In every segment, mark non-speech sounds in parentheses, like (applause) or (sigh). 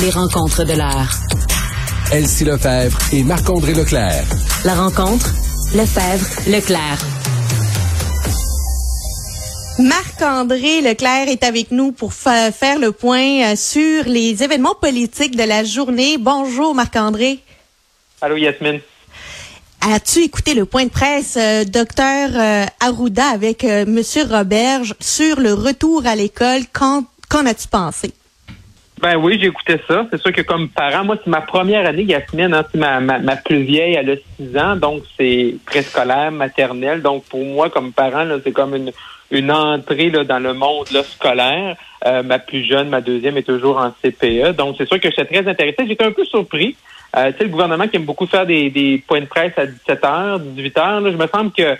Les rencontres de l'heure. Elsie Lefebvre et Marc-André Leclerc. La rencontre, Lefebvre, Leclerc. Marc-André Leclerc est avec nous pour faire le point euh, sur les événements politiques de la journée. Bonjour Marc-André. Allô Yasmine. As-tu écouté le point de presse, euh, docteur euh, Arruda, avec euh, Monsieur Roberge sur le retour à l'école? Qu'en as-tu pensé? Ben oui, écouté ça. C'est sûr que comme parent, moi, c'est ma première année, Yasmine. Hein, c'est ma, ma, ma, plus vieille, elle a 6 ans, donc c'est préscolaire, maternelle. Donc pour moi, comme parent, c'est comme une, une entrée là, dans le monde là, scolaire. Euh, ma plus jeune, ma deuxième, est toujours en CPE. Donc c'est sûr que j'étais très intéressé. J'étais un peu surpris. Euh, tu sais, le gouvernement qui aime beaucoup faire des, des points de presse à 17 h 18 h là, je me semble que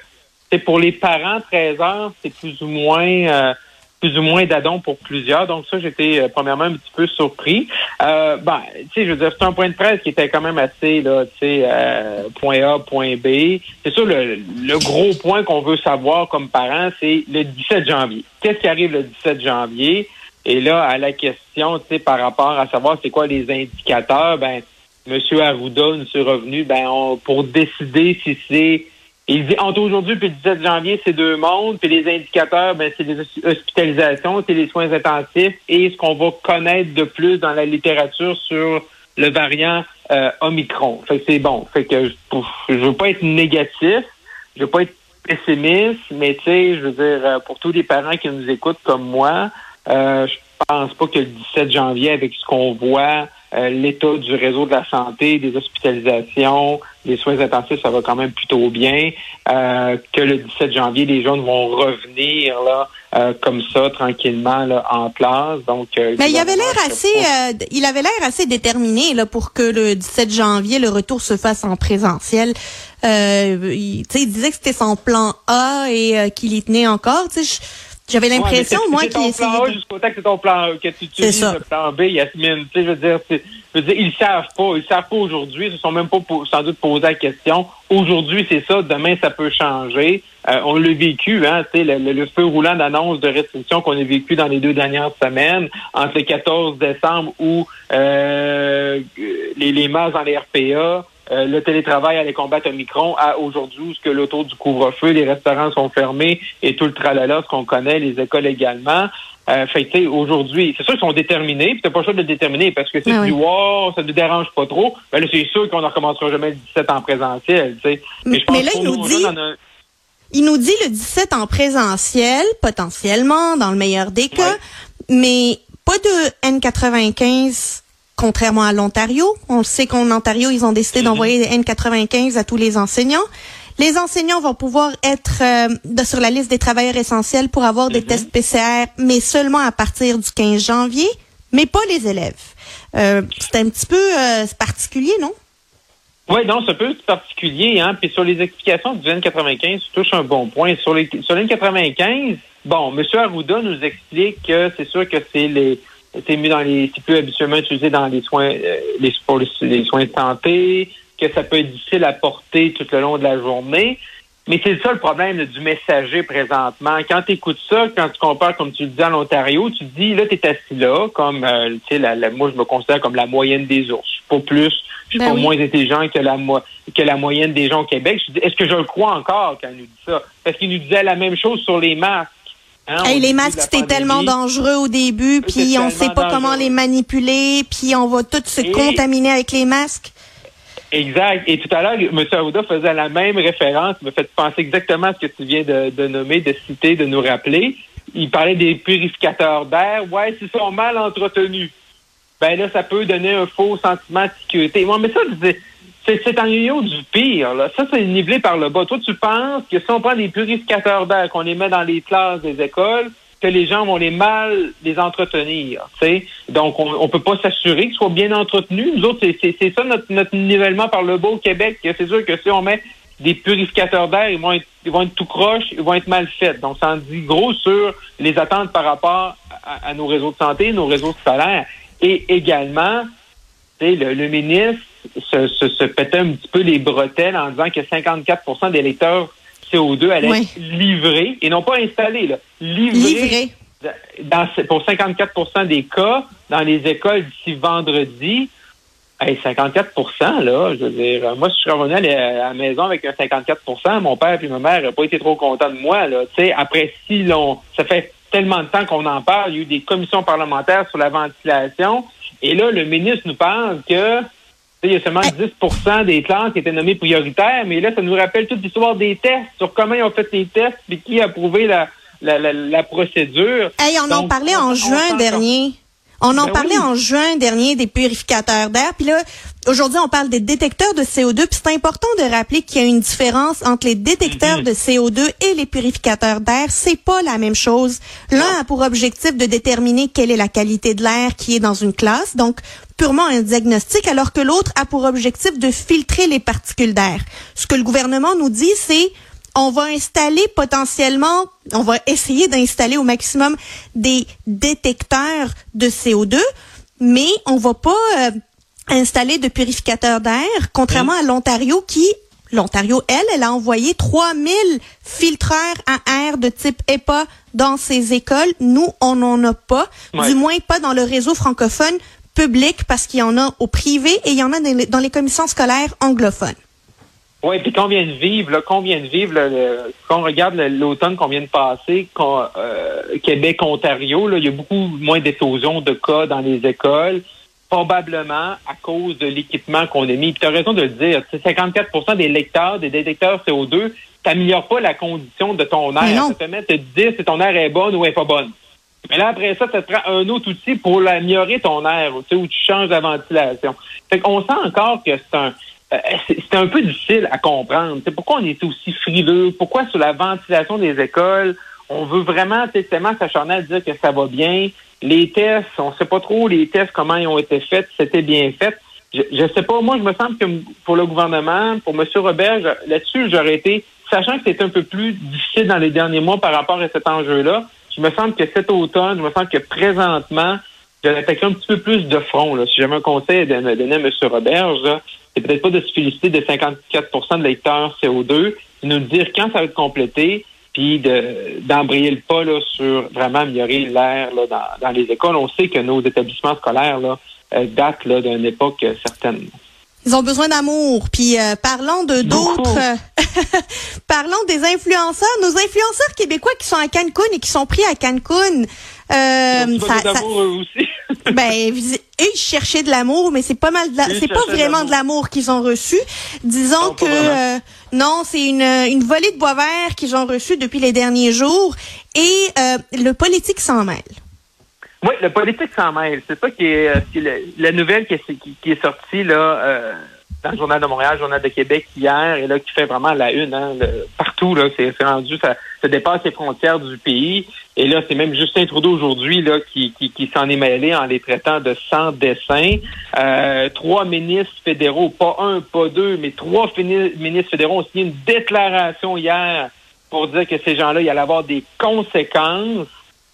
c'est pour les parents, 13 heures, c'est plus ou moins... Euh, plus ou moins d'adon pour plusieurs. Donc ça, j'étais euh, premièrement un petit peu surpris. Euh, ben, tu sais, je veux dire, c'est un point de presse qui était quand même assez, là, tu sais, euh, point A, point B. C'est sûr, le, le gros point qu'on veut savoir comme parents, c'est le 17 janvier. Qu'est-ce qui arrive le 17 janvier? Et là, à la question, tu sais, par rapport à savoir c'est quoi les indicateurs, ben, M. Arruda nous est revenu, ben, on, pour décider si c'est il dit entre aujourd'hui et le 17 janvier, c'est deux mondes. Puis les indicateurs, ben, c'est les hospitalisations, c'est les soins intensifs et ce qu'on va connaître de plus dans la littérature sur le variant euh, Omicron. Fait que c'est bon. Fait que je, je veux pas être négatif, je veux pas être pessimiste, mais tu sais, je veux dire, euh, pour tous les parents qui nous écoutent comme moi, euh, je pense pas que le 17 janvier, avec ce qu'on voit, euh, l'état du réseau de la santé, des hospitalisations, des soins intensifs, ça va quand même plutôt bien. Euh, que le 17 janvier, les jeunes vont revenir là euh, comme ça tranquillement là, en classe. Donc, mais il avait l'air assez, il avait l'air assez déterminé là pour que le 17 janvier le retour se fasse en présentiel. il, il disait que c'était son plan A et qu'il y tenait encore. Tu sais, j'avais l'impression, moi, qu'il essayait. plan A jusqu'au temps que c'est ton plan que tu utilises le plan B, Yasmine. Tu sais, je veux dire, je veux dire, ils savent pas. Ils savent pas aujourd'hui. Ils se sont même pas sans doute posé la question. Aujourd'hui, c'est ça. Demain, ça peut changer. Euh, on l'a vécu, hein, sais, le, le, feu roulant d'annonce de restrictions qu'on a vécu dans les deux dernières semaines, entre le 14 décembre où euh, les, les masses dans les RPA, euh, le télétravail allait combattre Omicron à aujourd'hui où ce que l'autour du couvre-feu, les restaurants sont fermés et tout le tralala, ce qu'on connaît, les écoles également. Euh, fait aujourd'hui, c'est sûr qu'ils sont déterminés, puis t'as pas le choix de le déterminer, parce que si ah tu dis, wow, ça ne dérange pas trop, ben là, c'est sûr qu'on ne recommencera jamais le 17 en présentiel, tu sais. Mais, mais là, il nous dit... Il nous dit le 17 en présentiel, potentiellement, dans le meilleur des cas, mais pas de N95 contrairement à l'Ontario. On sait qu'en Ontario, ils ont décidé d'envoyer des N95 à tous les enseignants. Les enseignants vont pouvoir être euh, sur la liste des travailleurs essentiels pour avoir des mhm. tests PCR, mais seulement à partir du 15 janvier, mais pas les élèves. Euh, c'est un petit peu euh, particulier, non? Oui, non, c'est un peu particulier. Hein? Puis sur les explications du N95, tu touches un bon point. Sur les sur les N95, bon, M. Arruda nous explique que c'est sûr que c'est les c'est mis dans les, c'est plus habituellement utilisé dans les soins, euh, les, pour les, soins de santé, que ça peut être difficile à porter tout le long de la journée. Mais c'est ça le problème du messager présentement. Quand tu écoutes ça, quand tu compares, comme tu le dis, à l'Ontario, tu te dis, là, tu es assis là, comme, euh, tu sais, la, moi, je me considère comme la moyenne des ours. Pas plus, je suis ben pas moins intelligent que la, que la moyenne des gens au Québec. Est-ce que je le crois encore quand il nous dit ça? Parce qu'il nous disait la même chose sur les masques. Hein, les masques, c'était tellement dangereux au début, puis on sait pas comment les manipuler, puis on va tous se contaminer avec les masques. Exact. Et tout à l'heure, M. Arruda faisait la même référence, me fait penser exactement à ce que tu viens de, nommer, de citer, de nous rappeler. Il parlait des purificateurs d'air. Ouais, s'ils sont mal entretenus, ben là, ça peut donner un faux sentiment de sécurité. Moi, mais ça, c'est un niveau du pire. Là. Ça, c'est nivelé par le bas. Toi, tu penses que si on prend des purificateurs d'air, qu'on les met dans les classes des écoles, que les gens vont les mal les entretenir. sais? Donc, on ne peut pas s'assurer qu'ils soient bien entretenus. Nous autres, c'est ça notre, notre nivellement par le bas au Québec. C'est sûr que si on met des purificateurs d'air, ils vont être ils vont être tout croche, ils vont être mal faits. Donc, ça en dit gros sur les attentes par rapport à, nos réseaux de santé, nos réseaux scolaires. Et également, le, le ministre se, se, se, pétait un petit peu les bretelles en disant que 54% des lecteurs CO2 allaient être livrés, et non pas installés, là, livrés, Dans, pour 54% des cas dans les écoles d'ici vendredi. Hey, 54 là, je veux dire, moi, si je suis revenu à la maison avec un 54% mon père et ma mère n'ont pas été trop contents de moi, là. Tu sais, après si long, ça fait tellement de temps qu'on en parle, il y a eu des commissions parlementaires sur la ventilation, et là, le ministre nous parle que il y a seulement 10% des classes qui étaient nommées prioritaires, mais là, ça nous rappelle toute l'histoire des tests, sur comment ils ont fait les tests, puis qui a approuvé la, la, la, procédure. Hey, on en parlait en juin dernier. On en ben parlait en juin dernier des purificateurs d'air. Puis là, aujourd'hui, on parle des détecteurs de CO2. Puis c'est important de rappeler qu'il y a une différence entre les détecteurs mhm. de CO2 et les purificateurs d'air. C'est pas la même chose. L'un a pour objectif de déterminer quelle est la qualité de l'air qui est dans une classe, donc purement un diagnostic, alors que l'autre a pour objectif de filtrer les particules d'air. Ce que le gouvernement nous dit, c'est on va installer potentiellement, on va essayer d'installer au maximum des détecteurs de CO2, mais on va pas euh, installer de purificateurs d'air, contrairement à l'Ontario qui L'Ontario, elle, elle a envoyé 3000 filtreurs à air de type EPA dans ses écoles. Nous, on n'en a pas, du moins pas dans le réseau francophone public parce qu'il y en a au privé et il y en a dans les commissions scolaires anglophones. Oui, puis qu'on vient de vivre, là, qu'on vient de vivre, qu'on regarde l'automne qu'on vient de passer, euh, Québec, Ontario, là, il y a beaucoup moins d'éclosions de cas dans les écoles, probablement à cause de l'équipement qu'on a mis. tu as raison de le dire, 54% des lecteurs, des détecteurs CO2, t'améliore pas la condition de ton air. Ça te permet de te dire si ton air est bonne ou est pas bonne. Mais là, après ça, ça te prend un autre outil pour améliorer ton air, tu sais, où tu changes la ventilation. Fait qu'on sent encore que c'est un euh, c'est un peu difficile à comprendre. C'est pourquoi on est aussi frileux, pourquoi sur la ventilation des écoles, on veut vraiment tellement s'acharner à dire que ça va bien. Les tests, on sait pas trop les tests, comment ils ont été faits, c'était bien fait. Je, je sais pas, moi, je me sens que pour le gouvernement, pour M. Robert, là-dessus, j'aurais été, sachant que c'est un peu plus difficile dans les derniers mois par rapport à cet enjeu-là, je me sens que cet automne, je me sens que présentement, j'aurais attaqué un petit peu plus de front. Là. Si j'avais un conseil à donner à M. Roberge, c'est peut-être pas de se féliciter de 54% de lecteurs CO2, de nous dire quand ça va être complété, puis d'embrayer le pas là, sur vraiment améliorer l'air dans, dans les écoles. On sait que nos établissements scolaires là, euh, datent là, d'une époque certaine. Ils ont besoin d'amour. Puis euh, parlons de d'autres. (laughs) parlons des influenceurs. Nos influenceurs québécois qui sont à Cancun et qui sont pris à Cancun. Euh, ça, ça, aussi. (laughs) (laughs) ben, ils cherchaient de l'amour, mais c'est pas mal. C'est pas vraiment de l'amour qu'ils ont reçu. Disons que euh, non, c'est une, une volée de bois vert qu'ils ont reçu depuis les derniers jours, et euh, le politique s'en mêle. Oui, le politique s'en mêle. C'est ça qui est, euh, la nouvelle qui est, qui, est sortie là euh, dans le Journal de Montréal, le Journal de Québec hier, et là qui fait vraiment la une. Hein, partout, là, c'est rendu, ça, dépasse les frontières du pays. Et là, c'est même Justin Trudeau aujourd'hui là qui, qui, qui s'en est mêlé en les traitant de sans dessin. Euh, trois ministres fédéraux, pas un, pas deux, mais trois ministres fédéraux ont signé une déclaration hier pour dire que ces gens-là, il allait avoir des conséquences.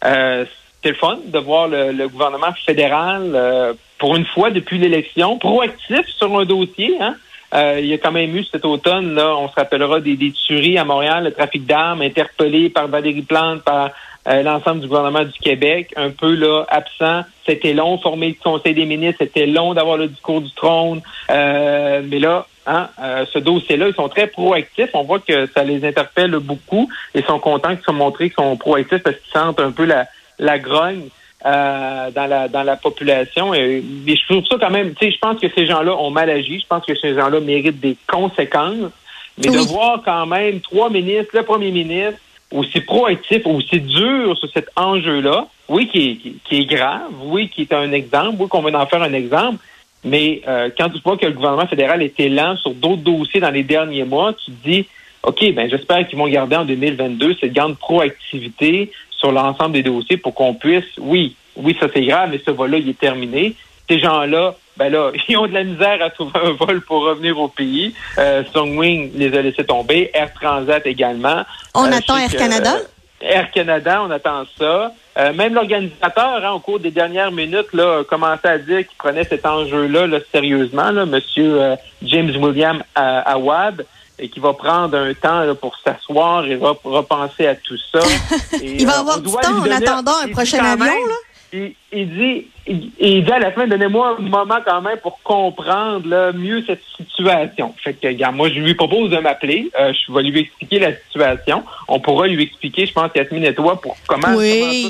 Euh, c'est le fun de voir le, gouvernement fédéral, euh, pour une fois depuis l'élection, proactif sur un dossier. Hein? Euh, il y a quand même eu cet automne, là, on se rappellera des, des tueries à Montréal, le trafic d'armes interpellé par Valérie Plante, par euh, l'ensemble du gouvernement du Québec, un peu là absent. C'était long, former le Conseil des ministres, c'était long d'avoir le discours du trône. mais là, hein, ce dossier-là, ils sont très proactifs. On voit que ça les interpelle beaucoup et sont contents qu'ils soient montrés qu'ils sont proactifs parce qu'ils sentent un peu la, la grogne euh, dans la dans la population. Et, je trouve ça quand même, tu sais, je pense que ces gens-là ont mal agi. Je pense que ces gens-là méritent des conséquences. Mais de voir quand même trois ministres, le premier ministre, aussi proactif, aussi dur sur cet enjeu-là, oui, qui est, qui, est grave, oui, qui est un exemple, oui, qu'on va en faire un exemple, mais euh, quand tu vois que le gouvernement fédéral était lent sur d'autres dossiers dans les derniers mois, tu te dis, OK, ben j'espère qu'ils vont garder en 2022 cette grande proactivité sur l'ensemble des dossiers pour qu'on puisse, oui, oui, ça c'est grave, mais ce vol-là, il est terminé. Ces gens-là, ben là, (laughs) ils ont de la misère à trouver un vol pour revenir au pays. Euh, Songwing les a laissés tomber, Air Transat également. On euh, attend Air Canada? Air Canada, on attend ça. Euh, même l'organisateur, hein, au cours des dernières minutes, là, a commencé à dire qu'il prenait cet enjeu-là là, sérieusement, là, Monsieur euh, James William Awad, et qui va prendre un temps pour s'asseoir et repenser à tout ça. (laughs) il va avoir du temps en attendant un prochain avion, là? Il, dit, il, dit à la fin, donnez-moi un moment quand même pour comprendre là, mieux cette situation. Fait que, regarde, moi, je lui propose de m'appeler. Euh, je vais lui expliquer la situation. On pourra lui expliquer, je pense, Yasmine et toi, pour comment,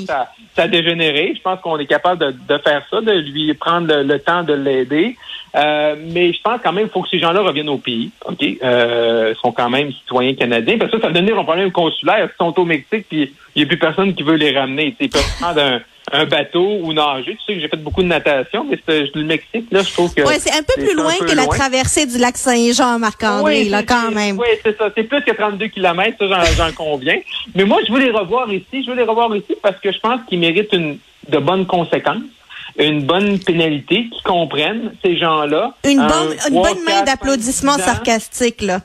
ça, ça, a dégénéré. Je pense qu'on est capable de, de, faire ça, de lui prendre le, temps de l'aider. Euh, mais je pense quand même qu'il faut que ces gens-là reviennent au pays. OK? Euh, sont quand même citoyens canadiens. Parce que ça, ça va devenir un problème consulaire. Ils sont au Mexique, puis il n'y a plus personne qui veut les ramener. Ils peuvent prendre un un bateau ou nager. Tu sais que j'ai fait beaucoup de natation, mais c'est le Mexique, là, je trouve que. Oui, c'est un peu plus loin que la traversée du lac Saint-Jean, Marc-André, là, quand même. Oui, c'est ça. C'est plus que 32 kilomètres, ça, j'en conviens. Mais moi, je veux les revoir ici. Je veux les revoir ici parce que je pense qu'ils méritent une, de bonnes conséquences une bonne pénalité, qu'ils comprennent, ces gens-là. Une bonne, une bonne main d'applaudissements sarcastiques, là.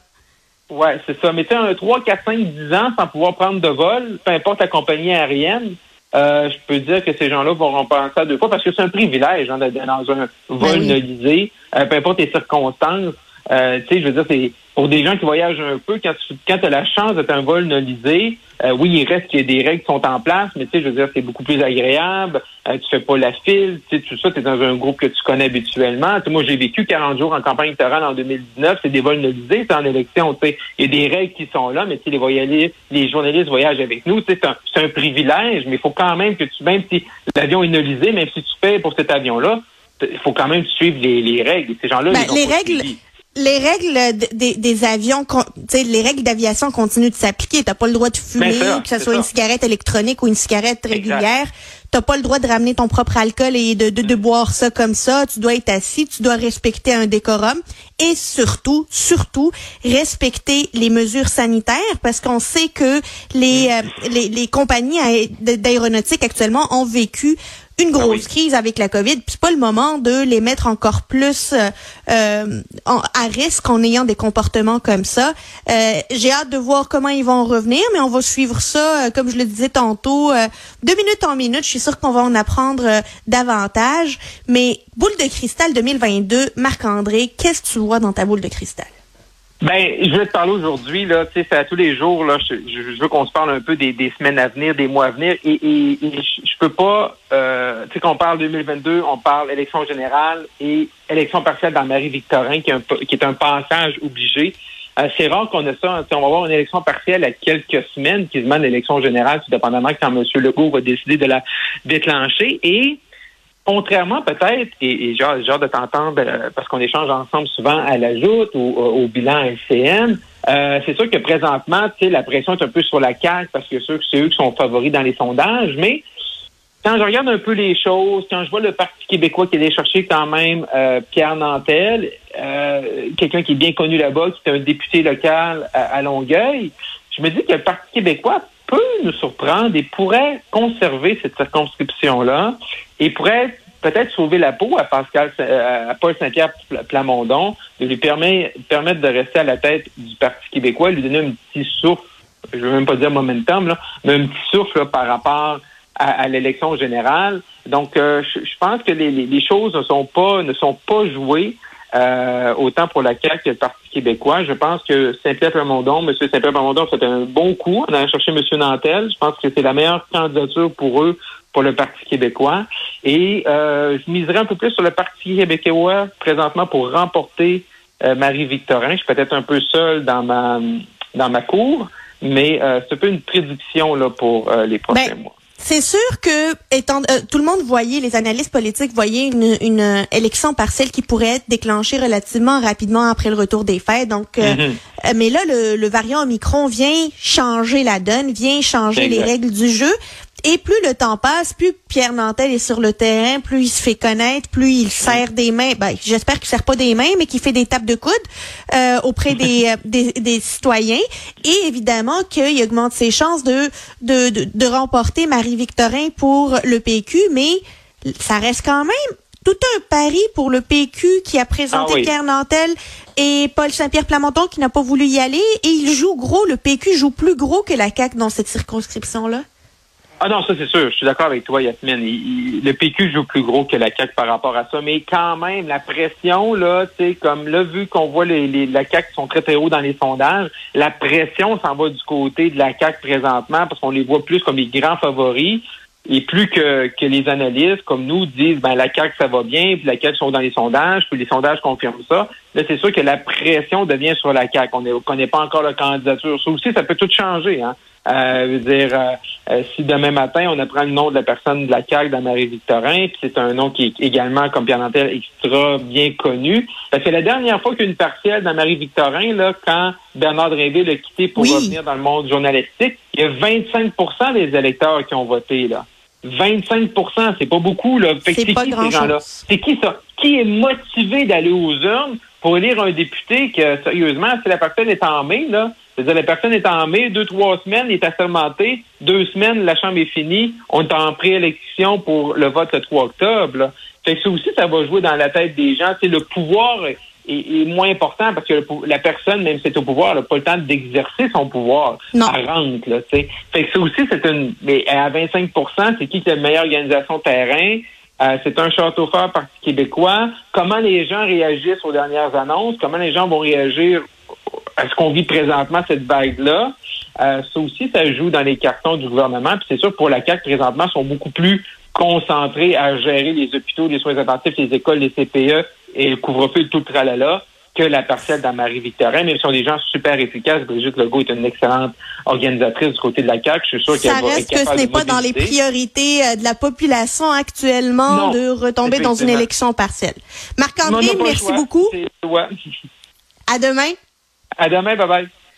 Oui, c'est ça. Mais tu sais, un 3, 4, 5, 10 ans sans pouvoir prendre de vol, peu importe la compagnie aérienne, euh, je peux dire que ces gens-là vont repenser à deux fois parce que c'est un privilège hein, d'être dans un vol ben euh, peu importe les circonstances. Euh, tu sais, je veux dire, c'est pour des gens qui voyagent un peu, quand tu quand as la chance d'être un vol nolisé, euh, oui, il reste qu'il y a des règles qui sont en place, mais tu sais, je veux dire, c'est beaucoup plus agréable. Euh, tu fais pas la file, tu sais, tout ça, tu es dans un groupe que tu connais habituellement. moi, j'ai vécu 40 jours en campagne électorale en 2019, c'est des vols nolisés, c'est en élection, tu sais, il y a des règles qui sont là, mais tu sais, les voyageurs, les journalistes voyagent avec nous, c'est un, privilège, mais il faut quand même que tu, même si l'avion est nolisé, même si tu fais pour cet avion-là, il faut quand même suivre les, règles. Ces gens-là, ben, les règles les règles des, des avions, les règles d'aviation continuent de s'appliquer. T'as pas le droit de fumer, que ce soit une cigarette électronique ou une cigarette régulière. T'as pas le droit de ramener ton propre alcool et de, de, de, boire ça comme ça. Tu dois être assis, tu dois respecter un décorum et surtout, surtout, respecter les mesures sanitaires parce qu'on sait que les, euh, les, les compagnies d'aéronautique actuellement ont vécu une grosse crise avec la COVID, puis c'est pas le moment de les mettre encore plus euh, euh à risque en ayant des comportements comme ça. Euh, J'ai hâte de voir comment ils vont revenir, mais on va suivre ça, euh, comme je le disais tantôt, euh, de minute en minute. Je suis sûre qu'on va en apprendre davantage. Mais boule de cristal 2022, Marc-André, qu'est-ce que tu vois dans ta boule de cristal? Ben, je vais te parler aujourd'hui, là, tu sais, c'est à tous les jours, là, je, veux qu'on se parle un peu des, semaines à venir, des mois à venir, et, et, je, peux pas, euh, tu sais, qu'on parle 2022, on parle élection générale et élection partielle dans Marie-Victorin, qui, est un, qui est un passage obligé. Euh, c'est rare qu'on ait ça. On va avoir une élection partielle à quelques semaines, qui demande l'élection générale, tout dépendamment quand M. Legault va décider de la déclencher. Et contrairement peut-être, et, j'ai hâte de t'entendre euh, parce qu'on échange ensemble souvent à la joute ou au bilan LCN, euh, c'est sûr que présentement, tu sais, la pression est un peu sur la carte parce que c'est eux qui sont favoris dans les sondages, mais quand je regarde un peu les choses, quand je vois le Parti québécois qui est allé chercher quand même euh, Pierre Nantel, quelqu'un qui est bien connu là-bas, qui est un député local à Longueuil, je me dis que le Parti québécois peut nous surprendre et pourrait conserver cette circonscription-là et pourrait peut-être sauver la peau à Pascal, euh, à Paul Saint-Pierre Plamondon, de lui permettre, permettre de rester à la tête du Parti québécois, lui donner un petit souffle, je veux même pas dire momentum, là, mais un petit souffle par rapport à, l'élection générale. Donc, euh, je, pense que les, les, choses ne sont pas ne sont pas jouées. Euh, autant pour la CAQ que le Parti québécois. Je pense que Saint-Pierre Plamondon, M. Saint-Pierre Plamondon, fait un bon coup en allant chercher M. Nantel. Je pense que c'est la meilleure candidature pour eux, pour le Parti québécois. Et euh, je miserais un peu plus sur le Parti québécois présentement pour remporter euh, Marie-Victorin. Je suis peut-être un peu seul dans ma dans ma cour, mais c'est un peu une prédiction là, pour les prochains ben, mois. C'est sûr que étant, euh, tout le monde voyait, les analystes politiques voyaient une, une euh, élection partielle qui pourrait être déclenchée relativement rapidement après le retour des fêtes. Donc, euh, mm-hmm. mais là, le, le, variant Omicron vient changer la donne, vient changer les règles du jeu. Et plus le temps passe, plus Pierre Nantel est sur le terrain, plus il se fait connaître, plus il serre des mains. Ben, j'espère qu'il serre pas des mains, mais qu'il fait des tapes de coude euh, auprès des, des, des, citoyens. Et évidemment qu'il augmente ses chances de, de, de, de remporter Marie-Victorin pour le PQ, mais ça reste quand même tout un pari pour le PQ qui a présenté ah Pierre Nantel et Paul Saint-Pierre Plamondon qui n'a pas voulu y aller. Et il joue gros, le PQ joue plus gros que la CAQ dans cette circonscription-là. Ah non, ça c'est sûr, je suis d'accord avec toi, Yasmine. le PQ joue plus gros que la CAQ par rapport à ça, mais quand même, la pression, là, tu sais, comme là, vu qu'on voit les, la CAQ qui sont très très hauts dans les sondages, la pression s'en va du côté de la CAQ présentement parce qu'on les voit plus comme les grands favoris. Et plus que, que les analystes, comme nous, disent ben la CAQ, ça va bien, puis la CAQ sont dans les sondages, puis les sondages confirment ça, là, c'est sûr que la pression devient sur la CAQ. On ne connaît pas encore la candidature. Ça aussi, ça peut tout changer. Hein? Euh, veut dire, euh, euh, si demain matin, on apprend le nom de la personne de la CAQ dans Marie-Victorin, puis c'est un nom qui est également, comme Pierre Nantel, extra bien connu. C'est la dernière fois qu'une partielle dans Marie-Victorin, là, quand Bernard Drinville l'a quitté pour revenir dans le monde journalistique, il y a 25% des électeurs qui ont voté, là. 25% c'est pas beaucoup, là. C'est qui ces gens-là? C'est qui ça? Qui est motivé d'aller aux urnes pour élire un député que, sérieusement, si la personne est en mai, là, c'est-à-dire la personne est en mai, deux, trois semaines, il est assermenté, deux semaines, la Chambre est finie, on est en préélection pour le vote le 3 octobre. Là. Fait que ça aussi, ça va jouer dans la tête des gens. C'est le pouvoir est, moins important parce que la personne, même si c'est au pouvoir, n'a pas le temps d'exercer son pouvoir. Non. rentre, là, Fait que ça aussi, c'est une. Mais à 25% c'est qui la meilleure organisation de terrain? Euh, c'est un château fort Parti québécois. Comment les gens réagissent aux dernières annonces? Comment les gens vont réagir ce qu'on vit présentement, cette vague-là? Euh, ça aussi, ça joue dans les cartons du gouvernement. Puis c'est sûr, pour la CAQ, présentement, sont beaucoup plus concentrés à gérer les hôpitaux, les soins intensifs, les écoles, les CPE et le couvre-feu, tout le tralala que la partielle dans Marie-Victorin, même si on des gens super efficaces. Brigitte Legault est une excellente organisatrice du côté de la CAQ. Je suis sûr qu'elle va reste que ce n'est pas dans les priorités euh, de la population actuellement de retomber dans une élection partielle. Marc-André, merci beaucoup. À demain. À demain, bye bye.